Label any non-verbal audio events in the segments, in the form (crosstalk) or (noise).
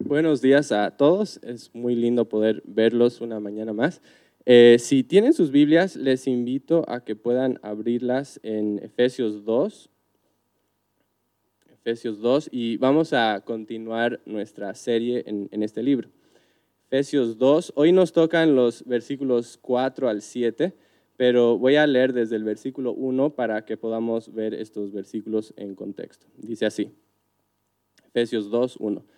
Buenos días a todos. Es muy lindo poder verlos una mañana más. Eh, si tienen sus Biblias, les invito a que puedan abrirlas en Efesios 2. Efesios 2 y vamos a continuar nuestra serie en, en este libro. Efesios 2. Hoy nos tocan los versículos 4 al 7, pero voy a leer desde el versículo 1 para que podamos ver estos versículos en contexto. Dice así. Efesios 2, 1.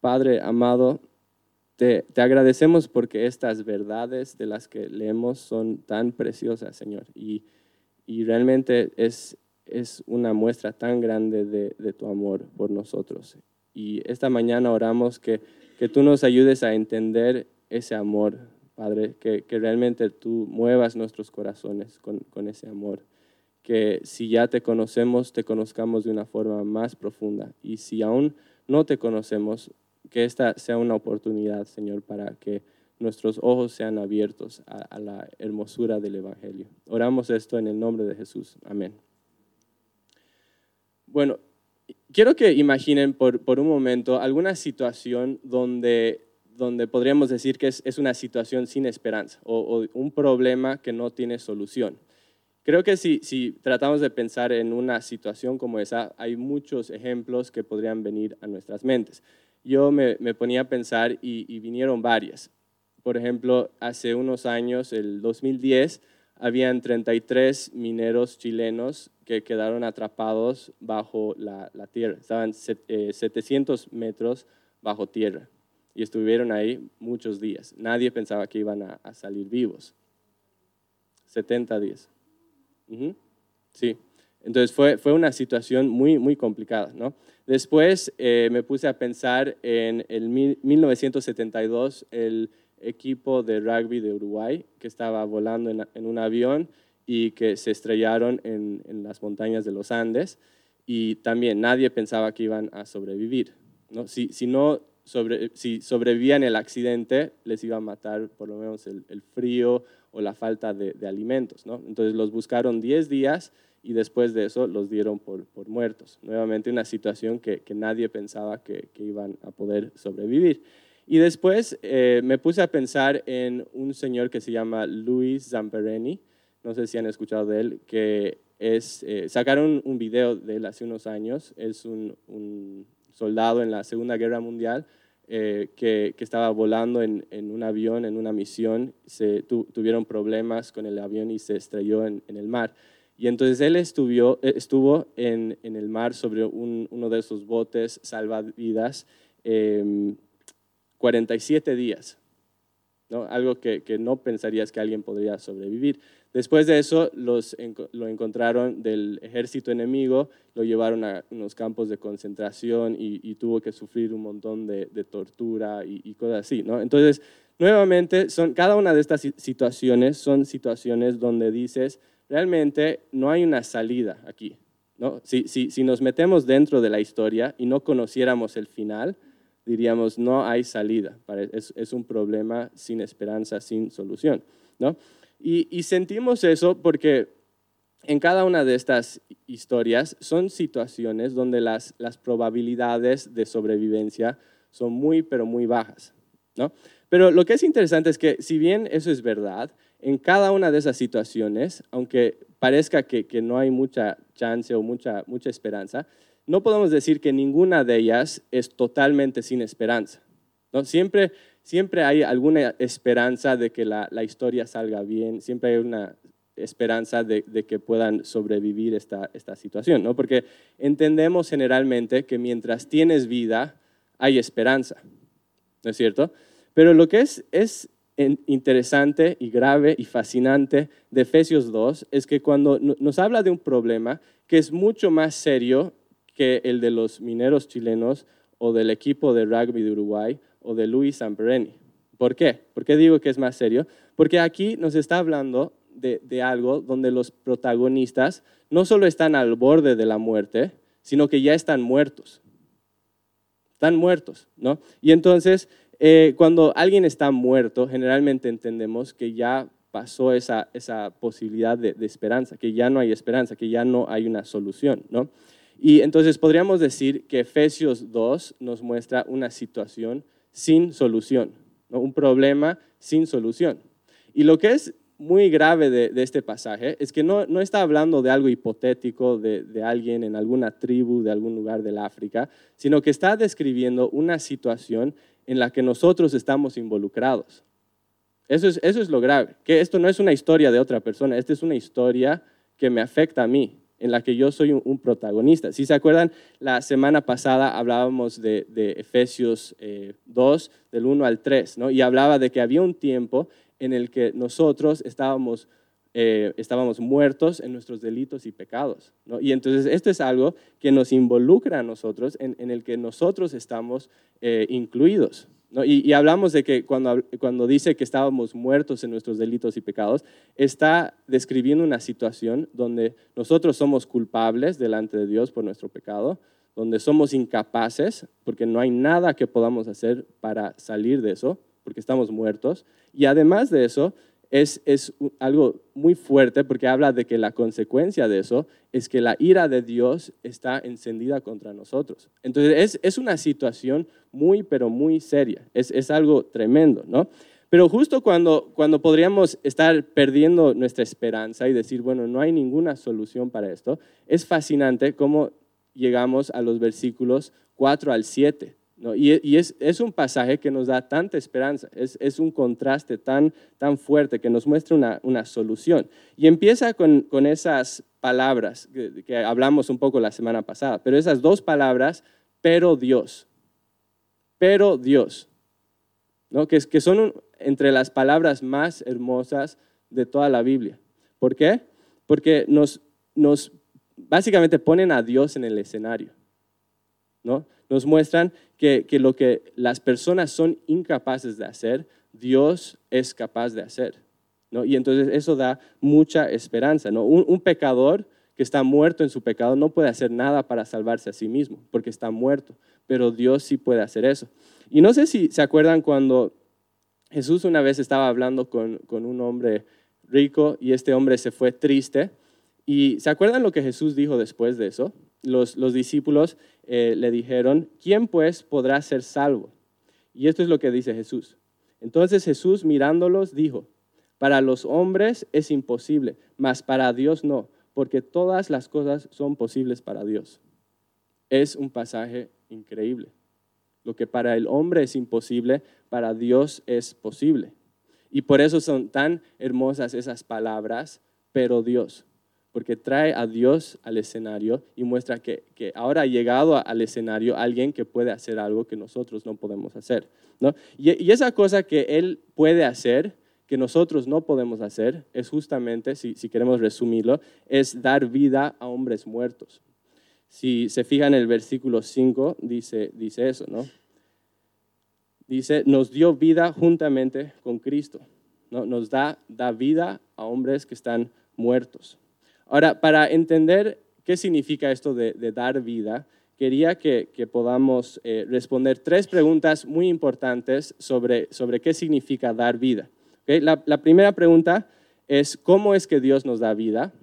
Padre amado, te, agradecemos porque estas verdades de las que leemos son tan preciosas, Señor, y, realmente es, es una muestra tan grande de, tu amor por nosotros. Y esta mañana oramos que, que tú nos ayudes a entender ese amor, Padre, que, realmente tú muevas nuestros corazones con, con, ese amor. Que si ya te conocemos, te conozcamos de una forma más profunda. Y si aún no te conocemos, que esta sea una oportunidad, Señor, para que nuestros ojos sean abiertos a, la hermosura del Evangelio. Oramos esto en el nombre de Jesús. Amén. Bueno, quiero que imaginen por, por un momento alguna situación donde, donde podríamos decir que es, es una situación sin esperanza o, o, un problema que no tiene solución. Creo que si, si tratamos de pensar en una situación como esa, hay muchos ejemplos que podrían venir a nuestras mentes yo me, ponía a pensar y, vinieron varias. Por ejemplo, hace unos años, el 2010, habían 33 mineros chilenos que quedaron atrapados bajo la, tierra. Estaban 700 eh, metros bajo tierra y estuvieron ahí muchos días. Nadie pensaba que iban a, salir vivos. 70 días. Sí. Entonces fue, fue una situación muy, muy complicada. ¿no? Después eh, me puse a pensar en el 1972, el equipo de rugby de Uruguay que estaba volando en, un avión y que se estrellaron en, las montañas de los Andes y también nadie pensaba que iban a sobrevivir. ¿no? Si, no sobrevivían el accidente, les iba a matar por lo menos el, el frío o la falta de, de alimentos. ¿no? Entonces los buscaron 10 días y después de eso los dieron por, por muertos. Nuevamente una situación que, que nadie pensaba que, que, iban a poder sobrevivir. Y después eh, me puse a pensar en un señor que se llama Luis Zamperini, no sé si han escuchado de él, que es, eh, sacaron un video de él hace unos años, es un, un soldado en la Segunda Guerra Mundial, eh, que, que, estaba volando en, en, un avión, en una misión, se tuvieron problemas con el avión y se estrelló en, en el mar. Y entonces él estuvo, eh, estuvo en, en el mar sobre uno de esos botes salvavidas 47 em, días, ¿no? algo que, que, no pensarías que alguien podría sobrevivir. Después de eso los, lo encontraron del ejército enemigo, lo llevaron a unos campos de concentración y, tuvo que sufrir un montón de, de tortura y, y, cosas así. ¿no? Entonces, nuevamente, son, cada una de estas situaciones son situaciones donde dices, realmente no hay una salida aquí. ¿no? Si, si, si, nos metemos dentro de la historia y no conociéramos el final, diríamos, no hay salida. Es, es un problema sin esperanza, sin solución. ¿no? Y, y, sentimos eso porque en cada una de estas historias son situaciones donde las, las probabilidades de sobrevivencia son muy, pero muy bajas. ¿no? Pero lo que es interesante es que si bien eso es verdad, en cada una de esas situaciones, aunque parezca que, no hay mucha chance o mucha, mucha esperanza, no podemos decir que ninguna de ellas es totalmente sin esperanza. ¿no? Siempre, siempre hay alguna esperanza de que la, historia salga bien, siempre hay una esperanza de, que puedan sobrevivir esta, esta situación, ¿no? porque entendemos generalmente que mientras tienes vida hay esperanza, ¿no es cierto? Pero lo que es, es interesante y grave y fascinante de Efesios 2 es que cuando nos habla de un problema que es mucho más serio que el de los mineros chilenos o del equipo de rugby de Uruguay o de Luis Sampereni. ¿Por qué? ¿Por qué digo que es más serio? Porque aquí nos está hablando de, de, algo donde los protagonistas no solo están al borde de la muerte, sino que ya están muertos. Están muertos, ¿no? Y entonces eh, cuando alguien está muerto, generalmente entendemos que ya pasó esa, esa posibilidad de, esperanza, que ya no hay esperanza, que ya no hay una solución, ¿no? Y entonces podríamos decir que Efesios 2 nos muestra una situación sin solución, ¿no? un problema sin solución. Y lo que es muy grave de, este pasaje es que no, no, está hablando de algo hipotético de, de, alguien en alguna tribu, de algún lugar del África, sino que está describiendo una situación en la que nosotros estamos involucrados. Eso es, eso es lo grave, que esto no es una historia de otra persona, esta es una historia que me afecta a mí, en la que yo soy un, protagonista. Si se acuerdan, la semana pasada hablábamos de, Efesios 2, eh, del 1 al 3, ¿no? y hablaba de que había un tiempo en el que nosotros estábamos eh, estábamos muertos en nuestros delitos y pecados. Y entonces esto es algo que nos involucra a nosotros, en, el que nosotros estamos eh, incluidos. Y, hablamos de que cuando, cuando dice que estábamos muertos en nuestros delitos y pecados, está describiendo una situación donde nosotros somos culpables delante de Dios por nuestro pecado, donde somos incapaces, porque no hay nada que podamos hacer para salir de eso, porque estamos muertos. Y además de eso, es, algo muy fuerte porque habla de que la consecuencia de eso es que la ira de Dios está encendida contra nosotros. Entonces es, una situación muy, pero muy seria. Es, algo tremendo, ¿no? Pero justo cuando, cuando podríamos estar perdiendo nuestra esperanza y decir, bueno, no hay ninguna solución para esto, es fascinante cómo llegamos a los versículos 4 al 7. Y, es, un pasaje que nos da tanta esperanza, es, un contraste tan, tan fuerte que nos muestra una, solución. Y empieza con, esas palabras que, hablamos un poco la semana pasada, pero esas dos palabras, pero Dios, pero Dios, ¿no? que, que son entre las palabras más hermosas de toda la Biblia. ¿Por qué? Porque nos, nos básicamente ponen a Dios en el escenario. ¿no? Nos muestran que, lo que las personas son incapaces de hacer, Dios es capaz de hacer. ¿no? Y entonces eso da mucha esperanza. ¿no? Un, pecador que está muerto en su pecado no puede hacer nada para salvarse a sí mismo, porque está muerto, pero Dios sí puede hacer eso. Y no sé si se acuerdan cuando Jesús una vez estaba hablando con, con un hombre rico y este hombre se fue triste. ¿Y se acuerdan lo que Jesús dijo después de eso? los, discípulos eh, le dijeron, ¿quién pues podrá ser salvo? Y esto es lo que dice Jesús. Entonces Jesús mirándolos dijo, para los hombres es imposible, mas para Dios no, porque todas las cosas son posibles para Dios. Es un pasaje increíble. Lo que para el hombre es imposible, para Dios es posible. Y por eso son tan hermosas esas palabras, pero Dios porque trae a Dios al escenario y muestra que, ahora ha llegado al escenario alguien que puede hacer algo que nosotros no podemos hacer. ¿no? Y, esa cosa que Él puede hacer, que nosotros no podemos hacer, es justamente, si, queremos resumirlo, es dar vida a hombres muertos. Si se fijan en el versículo 5, dice, dice eso, ¿no? Dice, nos dio vida juntamente con Cristo. ¿no? Nos da, da vida a hombres que están muertos. Ahora, para entender qué significa esto de, dar vida, quería que, podamos eh, responder tres preguntas muy importantes sobre, sobre qué significa dar vida. La, la, primera pregunta es, ¿cómo es que Dios nos da vida?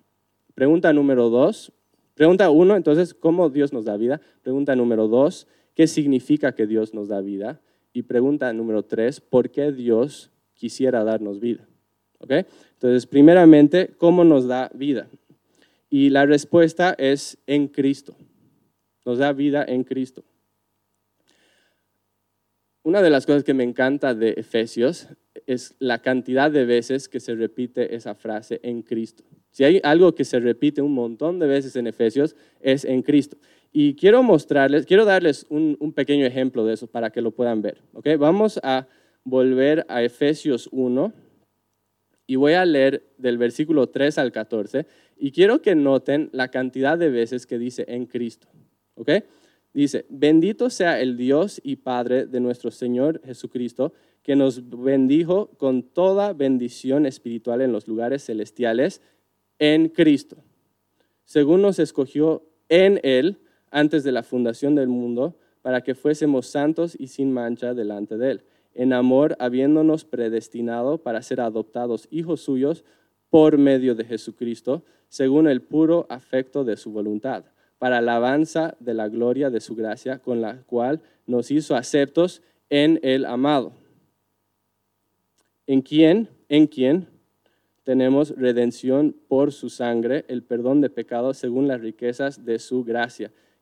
Pregunta número dos, pregunta uno, entonces, ¿cómo Dios nos da vida? Pregunta número dos, ¿qué significa que Dios nos da vida? Y pregunta número tres, ¿por qué Dios quisiera darnos vida? Entonces, primeramente, ¿cómo nos da vida? Y la respuesta es en Cristo. Nos da vida en Cristo. una de las cosas que me encanta de Efesios es la cantidad de veces que se repite esa frase en Cristo. Si hay algo que se repite un montón de veces en Efesios, es en Cristo. Y quiero mostrarles, quiero darles un, pequeño ejemplo de eso para que lo puedan ver. ¿okay? Vamos a volver a Efesios 1 y voy a leer del versículo 3 al 14 y quiero que noten la cantidad de veces que dice en Cristo. ¿okay? Dice, bendito sea el Dios y Padre de nuestro Señor Jesucristo, que nos bendijo con toda bendición espiritual en los lugares celestiales en Cristo, según nos escogió en Él antes de la fundación del mundo, para que fuésemos santos y sin mancha delante de Él, en amor habiéndonos predestinado para ser adoptados hijos suyos por medio de Jesucristo, según el puro afecto de su voluntad, para alabanza de la gloria de su gracia, con la cual nos hizo aceptos en el amado. En quien, en quien tenemos redención por su sangre, el perdón de pecados según las riquezas de su gracia,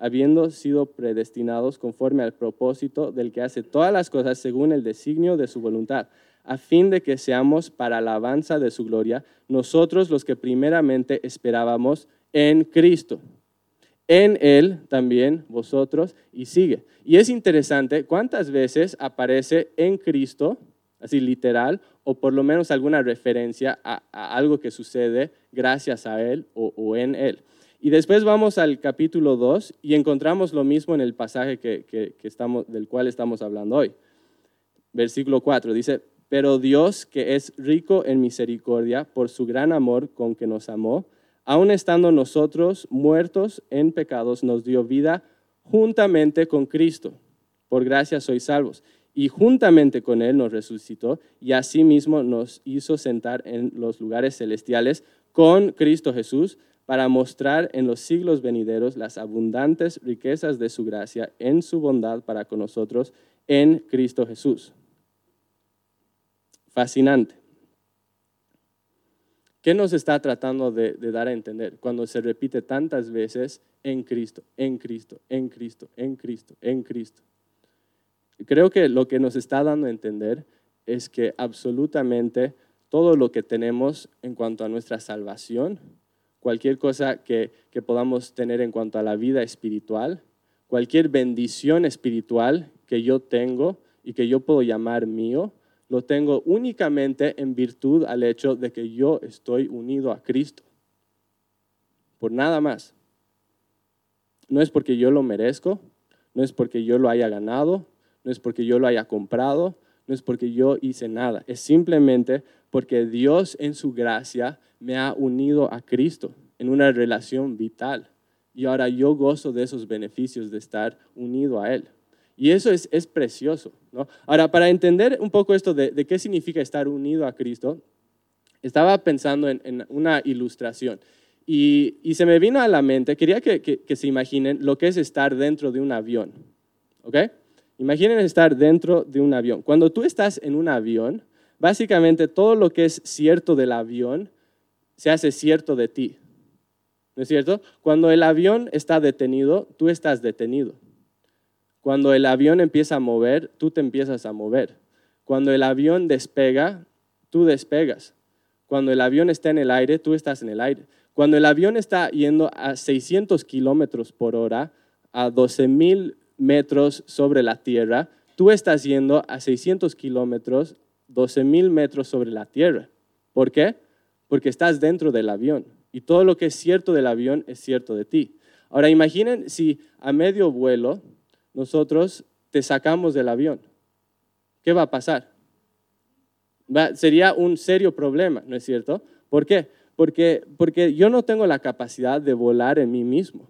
habiendo sido predestinados conforme al propósito del que hace todas las cosas según el designio de su voluntad, a fin de que seamos para alabanza de su gloria, nosotros los que primeramente esperábamos en Cristo. En Él también vosotros, y sigue. Y es interesante cuántas veces aparece en Cristo, así literal, o por lo menos alguna referencia a, algo que sucede gracias a Él o en Él. Y después vamos al capítulo 2 y encontramos lo mismo en el pasaje que, estamos, del cual estamos hablando hoy. Versículo 4 dice, pero Dios que es rico en misericordia por su gran amor con que nos amó, aun estando nosotros muertos en pecados, nos dio vida juntamente con Cristo. Por gracia sois salvos. Y juntamente con Él nos resucitó y asimismo nos hizo sentar en los lugares celestiales con Cristo Jesús para mostrar en los siglos venideros las abundantes riquezas de su gracia en su bondad para con nosotros en Cristo Jesús. Fascinante. ¿Qué nos está tratando de, dar a entender cuando se repite tantas veces en Cristo, en Cristo, en Cristo, en Cristo, en Cristo? Creo que lo que nos está dando a entender es que absolutamente todo lo que tenemos en cuanto a nuestra salvación, cualquier cosa que, podamos tener en cuanto a la vida espiritual, cualquier bendición espiritual que yo tengo y que yo puedo llamar mío, lo tengo únicamente en virtud al hecho de que yo estoy unido a Cristo. Por nada más. No es porque yo lo merezco, no es porque yo lo haya ganado, no es porque yo lo haya comprado, no es porque yo hice nada, es simplemente porque Dios en su gracia me ha unido a Cristo en una relación vital. Y ahora yo gozo de esos beneficios de estar unido a Él. Y eso es, es precioso. ¿no? Ahora, para entender un poco esto de, qué significa estar unido a Cristo, estaba pensando en, una ilustración. Y, se me vino a la mente, quería que, que, que, se imaginen lo que es estar dentro de un avión. ¿Ok? Imaginen estar dentro de un avión. Cuando tú estás en un avión, básicamente todo lo que es cierto del avión se hace cierto de ti. ¿No es cierto? Cuando el avión está detenido, tú estás detenido. Cuando el avión empieza a mover, tú te empiezas a mover. Cuando el avión despega, tú despegas. Cuando el avión está en el aire, tú estás en el aire. Cuando el avión está yendo a 600 kilómetros por hora, a 12 mil metros sobre la tierra, tú estás yendo a 600 kilómetros, 12 mil metros sobre la tierra. ¿Por qué? Porque estás dentro del avión y todo lo que es cierto del avión es cierto de ti. Ahora imaginen si a medio vuelo nosotros te sacamos del avión. ¿Qué va a pasar? sería un serio problema, ¿no es cierto? ¿Por qué? Porque, porque yo no tengo la capacidad de volar en mí mismo.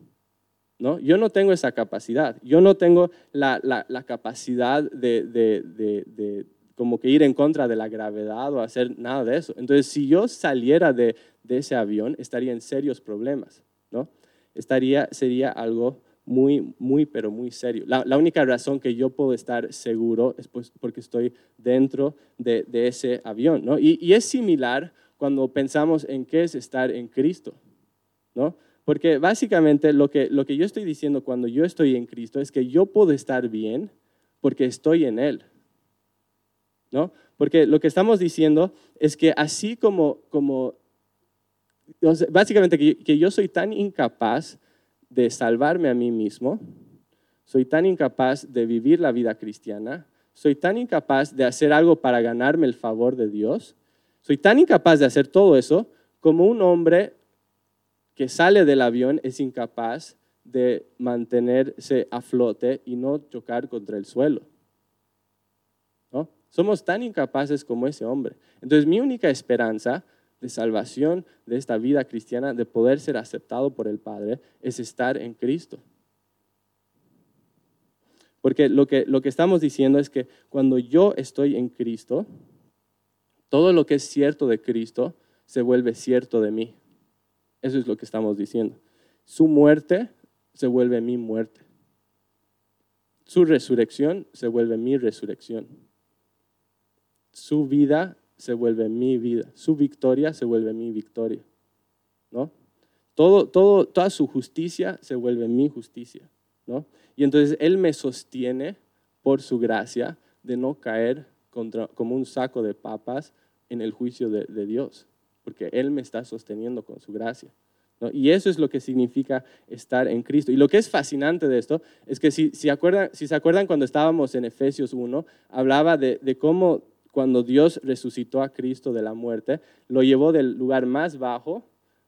¿No? Yo no tengo esa capacidad. Yo no tengo la, capacidad de, como que ir en contra de la gravedad o hacer nada de eso. Entonces, si yo saliera de, ese avión, estaría en serios problemas, ¿no? Estaría, sería algo muy, muy, pero muy serio. La, única razón que yo puedo estar seguro es pues porque estoy dentro de, ese avión, ¿no? Y, y, es similar cuando pensamos en qué es estar en Cristo, ¿no? Porque básicamente lo que, lo que yo estoy diciendo cuando yo estoy en Cristo es que yo puedo estar bien porque estoy en Él. ¿No? Porque lo que estamos diciendo es que así como, como básicamente que, que yo soy tan incapaz de salvarme a mí mismo, soy tan incapaz de vivir la vida cristiana, soy tan incapaz de hacer algo para ganarme el favor de Dios, soy tan incapaz de hacer todo eso como un hombre que sale del avión es incapaz de mantenerse a flote y no chocar contra el suelo. ¿No? Somos tan incapaces como ese hombre. Entonces mi única esperanza de salvación de esta vida cristiana, de poder ser aceptado por el Padre, es estar en Cristo. Porque lo que, lo que estamos diciendo es que cuando yo estoy en Cristo, todo lo que es cierto de Cristo se vuelve cierto de mí. Eso es lo que estamos diciendo. Su muerte se vuelve mi muerte. Su resurrección se vuelve mi resurrección. Su vida se vuelve mi vida. Su victoria se vuelve mi victoria. ¿No? Todo, todo, toda su justicia se vuelve mi justicia. ¿no? Y entonces Él me sostiene por su gracia de no caer como un saco de papas en el juicio de Dios porque Él me está sosteniendo con su gracia. Y eso es lo que significa estar en Cristo. Y lo que es fascinante de esto es que si, si, acuerdan, si se acuerdan cuando estábamos en Efesios 1, hablaba de, cómo cuando Dios resucitó a Cristo de la muerte, lo llevó del lugar más bajo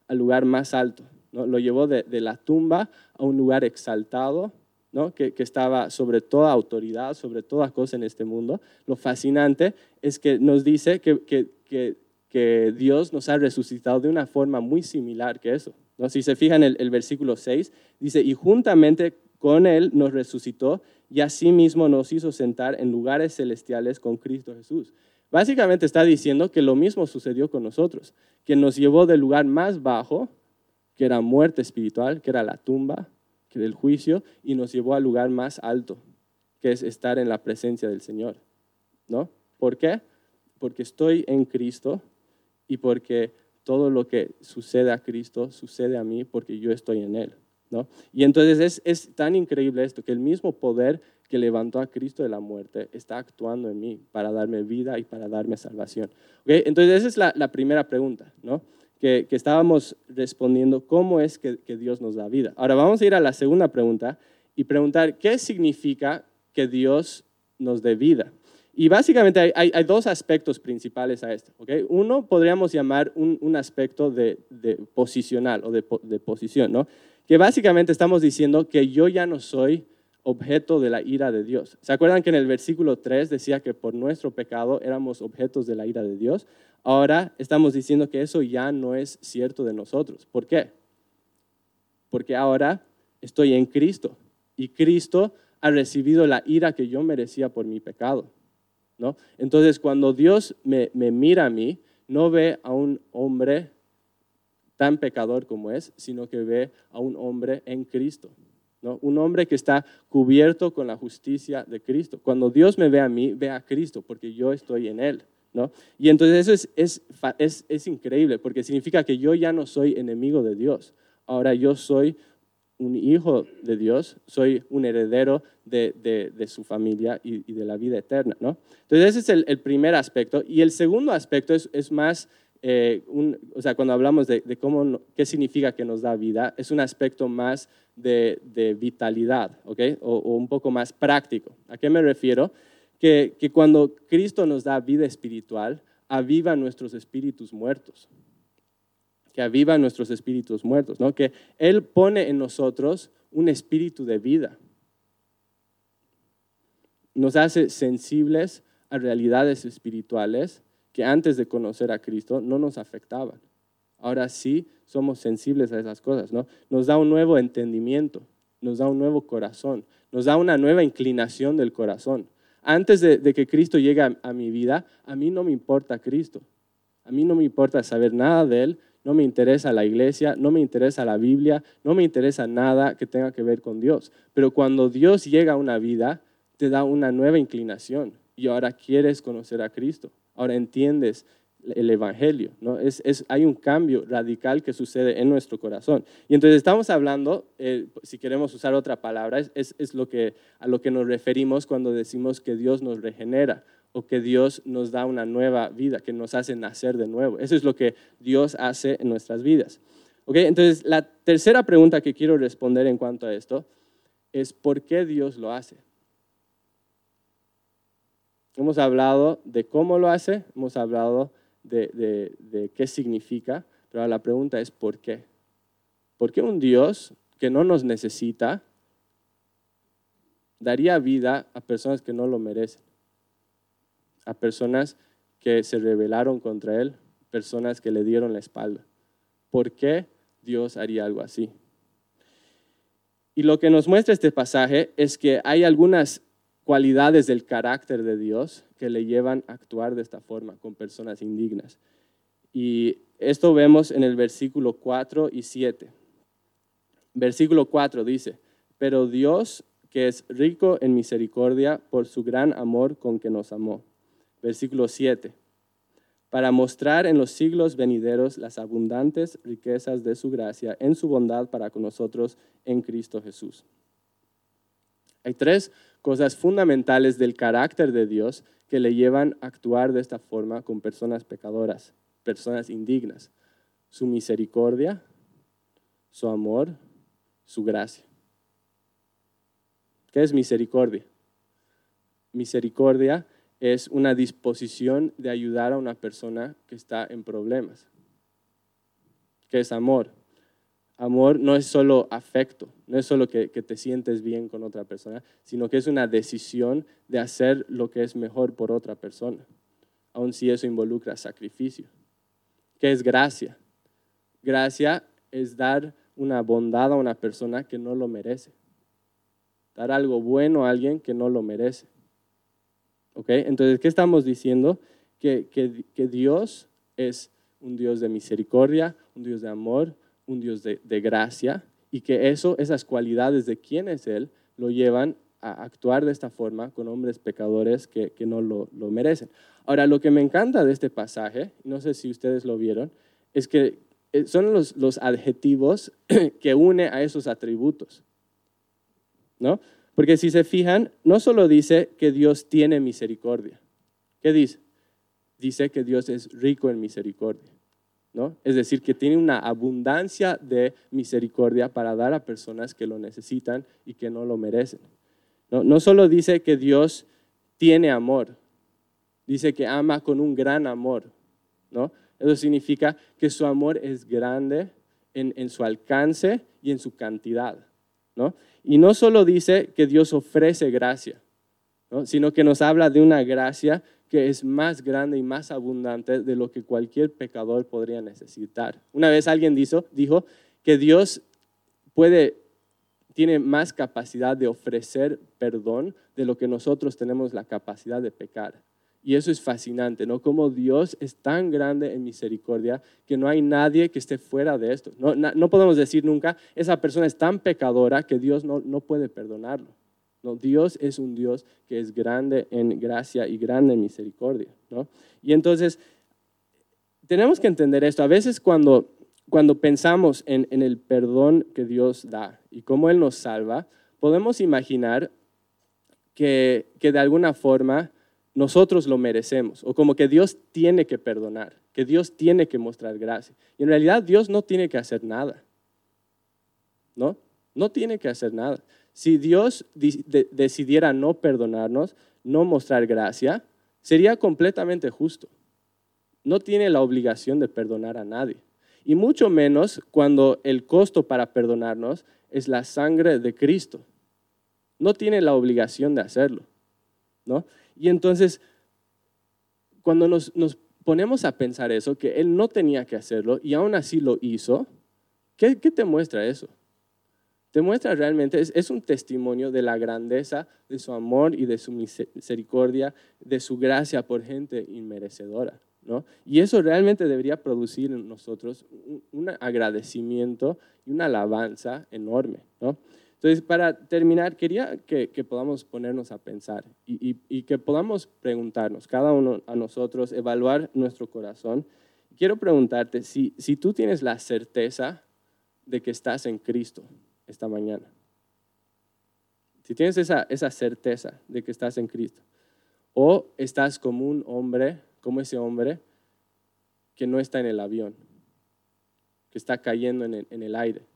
al lugar más alto. ¿no? Lo llevó de, la tumba a un lugar exaltado, ¿no? que, que, estaba sobre toda autoridad, sobre toda cosa en este mundo. Lo fascinante es que nos dice que, que que Dios nos ha resucitado de una forma muy similar que eso. ¿no? Si se fijan en el, versículo 6, dice, y juntamente con Él nos resucitó y asimismo nos hizo sentar en lugares celestiales con Cristo Jesús. Básicamente está diciendo que lo mismo sucedió con nosotros, que nos llevó del lugar más bajo, que era muerte espiritual, que era la tumba, que era el juicio, y nos llevó al lugar más alto, que es estar en la presencia del Señor. ¿No? ¿Por qué? Porque estoy en Cristo y porque todo lo que sucede a Cristo sucede a mí porque yo estoy en Él. ¿no? Y entonces es, tan increíble esto, que el mismo poder que levantó a Cristo de la muerte está actuando en mí para darme vida y para darme salvación. ¿Okay? Entonces esa es la, primera pregunta, ¿no? Que, que, estábamos respondiendo, ¿cómo es que, que Dios nos da vida? Ahora vamos a ir a la segunda pregunta y preguntar, ¿qué significa que Dios nos dé vida? Y básicamente hay, dos aspectos principales a esto. ¿okay? Uno podríamos llamar un, aspecto de, posicional o de, posición, ¿no? que básicamente estamos diciendo que yo ya no soy objeto de la ira de Dios. ¿Se acuerdan que en el versículo 3 decía que por nuestro pecado éramos objetos de la ira de Dios? Ahora estamos diciendo que eso ya no es cierto de nosotros. ¿Por qué? Porque ahora estoy en Cristo y Cristo ha recibido la ira que yo merecía por mi pecado. Entonces, cuando Dios me, mira a mí, no ve a un hombre tan pecador como es, sino que ve a un hombre en Cristo. Un hombre que está cubierto con la justicia de Cristo. Cuando Dios me ve a mí, ve a Cristo, porque yo estoy en Él. Y entonces eso es, es, es increíble, porque significa que yo ya no soy enemigo de Dios. Ahora yo soy un hijo de Dios, soy un heredero de, su familia y, de la vida eterna. ¿no? Entonces ese es el, primer aspecto. Y el segundo aspecto es, más, eh, o sea, cuando hablamos de, cómo, qué significa que nos da vida, es un aspecto más de, vitalidad, ¿ok? O, o, un poco más práctico. ¿A qué me refiero? Que, que cuando Cristo nos da vida espiritual, aviva nuestros espíritus muertos que aviva nuestros espíritus muertos, ¿no? que Él pone en nosotros un espíritu de vida. Nos hace sensibles a realidades espirituales que antes de conocer a Cristo no nos afectaban. Ahora sí somos sensibles a esas cosas, ¿no? Nos da un nuevo entendimiento, nos da un nuevo corazón, nos da una nueva inclinación del corazón. Antes de, que Cristo llegue a, mi vida, a mí no me importa Cristo. A mí no me importa saber nada de Él, no me interesa la iglesia, no me interesa la Biblia, no me interesa nada que tenga que ver con Dios. Pero cuando Dios llega a una vida, te da una nueva inclinación y ahora quieres conocer a Cristo. Ahora entiendes el Evangelio, ¿no? Es, hay un cambio radical que sucede en nuestro corazón. Y entonces estamos hablando, eh, si queremos usar otra palabra, es, es, lo que, a lo que nos referimos cuando decimos que Dios nos regenera o que Dios nos da una nueva vida, que nos hace nacer de nuevo. Eso es lo que Dios hace en nuestras vidas. ¿Okay? Entonces, la tercera pregunta que quiero responder en cuanto a esto es ¿por qué Dios lo hace? Hemos hablado de cómo lo hace, hemos hablado de, qué significa, pero la pregunta es ¿por qué? ¿Por qué un Dios que no nos necesita daría vida a personas que no lo merecen? A personas que se rebelaron contra Él, personas que le dieron la espalda. ¿Por qué Dios haría algo así? Y lo que nos muestra este pasaje es que hay algunas cualidades del carácter de Dios que le llevan a actuar de esta forma con personas indignas. Y esto vemos en el versículo 4 y 7. Versículo 4 dice, pero Dios que es rico en misericordia por su gran amor con que nos amó. Versículo 7, para mostrar en los siglos venideros las abundantes riquezas de su gracia en su bondad para con nosotros en Cristo Jesús. Hay tres cosas fundamentales del carácter de Dios que le llevan a actuar de esta forma con personas pecadoras, personas indignas. Su misericordia, su amor, su gracia. ¿Qué es misericordia? Misericordia es una disposición de ayudar a una persona que está en problemas. ¿Qué es amor? Amor no es solo afecto, no es solo que, te sientes bien con otra persona, sino que es una decisión de hacer lo que es mejor por otra persona, aun si eso involucra sacrificio. ¿Qué es gracia? Gracia es dar una bondad a una persona que no lo merece. Dar algo bueno a alguien que no lo merece. ¿Ok? Entonces, ¿qué estamos diciendo? Que, que Dios es un Dios de misericordia, un Dios de amor, un Dios de, gracia y que eso, esas cualidades de quién es Él, lo llevan a actuar de esta forma con hombres pecadores que, no lo, merecen. Ahora, lo que me encanta de este pasaje, no sé si ustedes lo vieron, es que eh, son los, los adjetivos (clears throat) que une a esos atributos. ¿No? Porque si se fijan, no solo dice que Dios tiene misericordia. ¿Qué dice? Dice que Dios es rico en misericordia. Es decir, que tiene una abundancia de misericordia para dar a personas que lo necesitan y que no lo merecen. No, no solo dice que Dios tiene amor, dice que ama con un gran amor, ¿no? Eso significa que su amor es grande en, su alcance y en su cantidad, Y no solo dice que Dios ofrece gracia, sino que nos habla de una gracia que es más grande y más abundante de lo que cualquier pecador podría necesitar. Una vez alguien dijo, que Dios tiene más capacidad de ofrecer perdón de lo que nosotros tenemos la capacidad de pecar. Y eso es fascinante, ¿no? Como Dios es tan grande en misericordia que no hay nadie que esté fuera de esto. No, no podemos decir nunca, esa persona es tan pecadora que Dios no, no puede perdonarlo. No, Dios es un Dios que es grande en gracia y grande en misericordia. ¿no? Y entonces, tenemos que entender esto. A veces cuando, cuando pensamos en, en el perdón que Dios da y cómo Él nos salva, podemos imaginar que, que de alguna forma nosotros lo merecemos o como que Dios tiene que perdonar, que Dios tiene que mostrar gracia. Y en realidad Dios no tiene que hacer nada. ¿No? No tiene que hacer nada. Si Dios decidiera no perdonarnos, no mostrar gracia, sería completamente justo. No tiene la obligación de perdonar a nadie. Y mucho menos cuando el costo para perdonarnos es la sangre de Cristo. No tiene la obligación de hacerlo. ¿no? Y entonces, cuando nos, ponemos a pensar eso, que Él no tenía que hacerlo y aún así lo hizo, ¿qué, te muestra eso? demuestra realmente, es, un testimonio de la grandeza de su amor y de su misericordia, de su gracia por gente inmerecedora. ¿no? Y eso realmente debería producir en nosotros un, agradecimiento y una alabanza enorme. ¿no? Entonces, para terminar, quería que, podamos ponernos a pensar y, que podamos preguntarnos, cada uno a nosotros, evaluar nuestro corazón. Quiero preguntarte si, tú tienes la certeza de que estás en Cristo esta mañana. Si tienes esa, certeza de que estás en Cristo, o estás como un hombre, como ese hombre que no está en el avión, que está cayendo en el aire.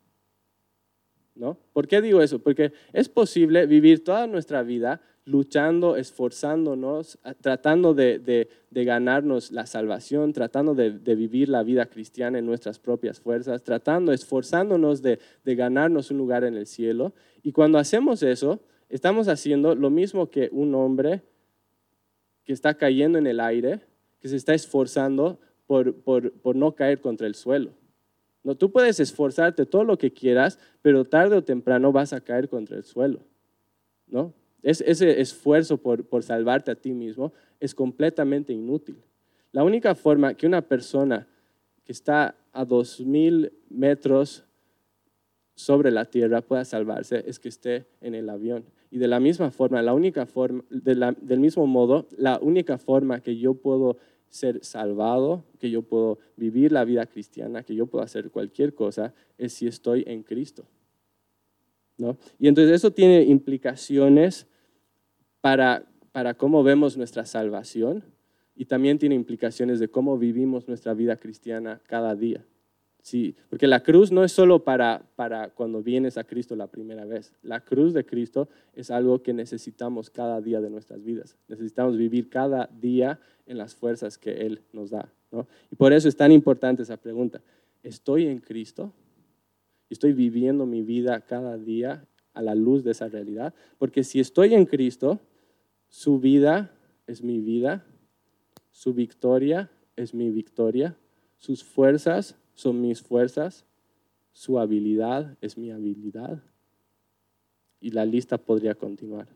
¿No? ¿Por qué digo eso? Porque es posible vivir toda nuestra vida luchando, esforzándonos, tratando de, ganarnos la salvación, tratando de, vivir la vida cristiana en nuestras propias fuerzas, tratando, esforzándonos de, ganarnos un lugar en el cielo. Y cuando hacemos eso, estamos haciendo lo mismo que un hombre que está cayendo en el aire, que se está esforzando por, por no caer contra el suelo. No, tú puedes esforzarte todo lo que quieras, pero tarde o temprano vas a caer contra el suelo. ¿no? ese esfuerzo por, salvarte a ti mismo es completamente inútil. La única forma que una persona que está a dos mil metros sobre la tierra pueda salvarse es que esté en el avión. Y de la misma forma, la única forma, del mismo modo, la única forma que yo puedo ser salvado, que yo puedo vivir la vida cristiana, que yo puedo hacer cualquier cosa, es si estoy en Cristo. ¿no? Y entonces eso tiene implicaciones para, para cómo vemos nuestra salvación y también tiene implicaciones de cómo vivimos nuestra vida cristiana cada día. Sí, porque la cruz no es solo para, para cuando vienes a Cristo la primera vez. La cruz de Cristo es algo que necesitamos cada día de nuestras vidas. Necesitamos vivir cada día en las fuerzas que Él nos da. ¿no? Y por eso es tan importante esa pregunta. ¿Estoy en Cristo? ¿Estoy viviendo mi vida cada día a la luz de esa realidad? Porque si estoy en Cristo, su vida es mi vida, su victoria es mi victoria, sus fuerzas son mis fuerzas, su habilidad es mi habilidad. Y la lista podría continuar.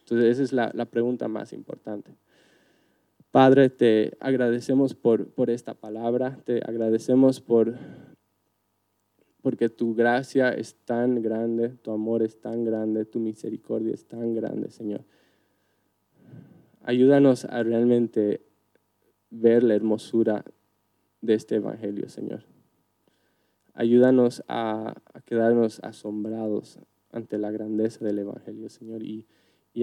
Entonces esa es la, pregunta más importante. Padre, te agradecemos por, por esta palabra, te agradecemos por, porque tu gracia es tan grande, tu amor es tan grande, tu misericordia es tan grande, Señor. Ayúdanos a realmente ver la hermosura de este Evangelio, Señor. Ayúdanos a, quedarnos asombrados ante la grandeza del Evangelio, Señor, y,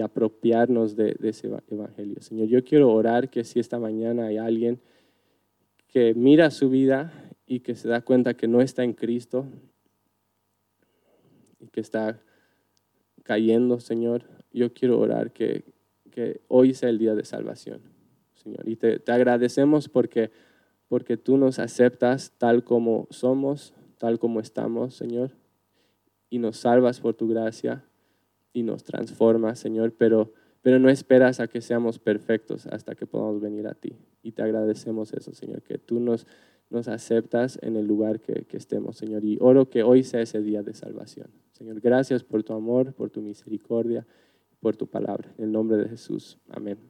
apropiarnos de, de, ese Evangelio. Señor, yo quiero orar que si esta mañana hay alguien que mira su vida y que se da cuenta que no está en Cristo y que está cayendo, Señor, yo quiero orar que, que hoy sea el día de salvación, Señor. Y te, agradecemos porque, porque tú nos aceptas tal como somos, tal como estamos, Señor, y nos salvas por tu gracia y nos transformas, Señor, pero, pero no esperas a que seamos perfectos hasta que podamos venir a ti. Y te agradecemos eso, Señor, que tú nos, nos aceptas en el lugar que, que estemos, Señor. Y oro que hoy sea ese día de salvación. Señor, gracias por tu amor, por tu misericordia por tu palabra. En el nombre de Jesús. Amén.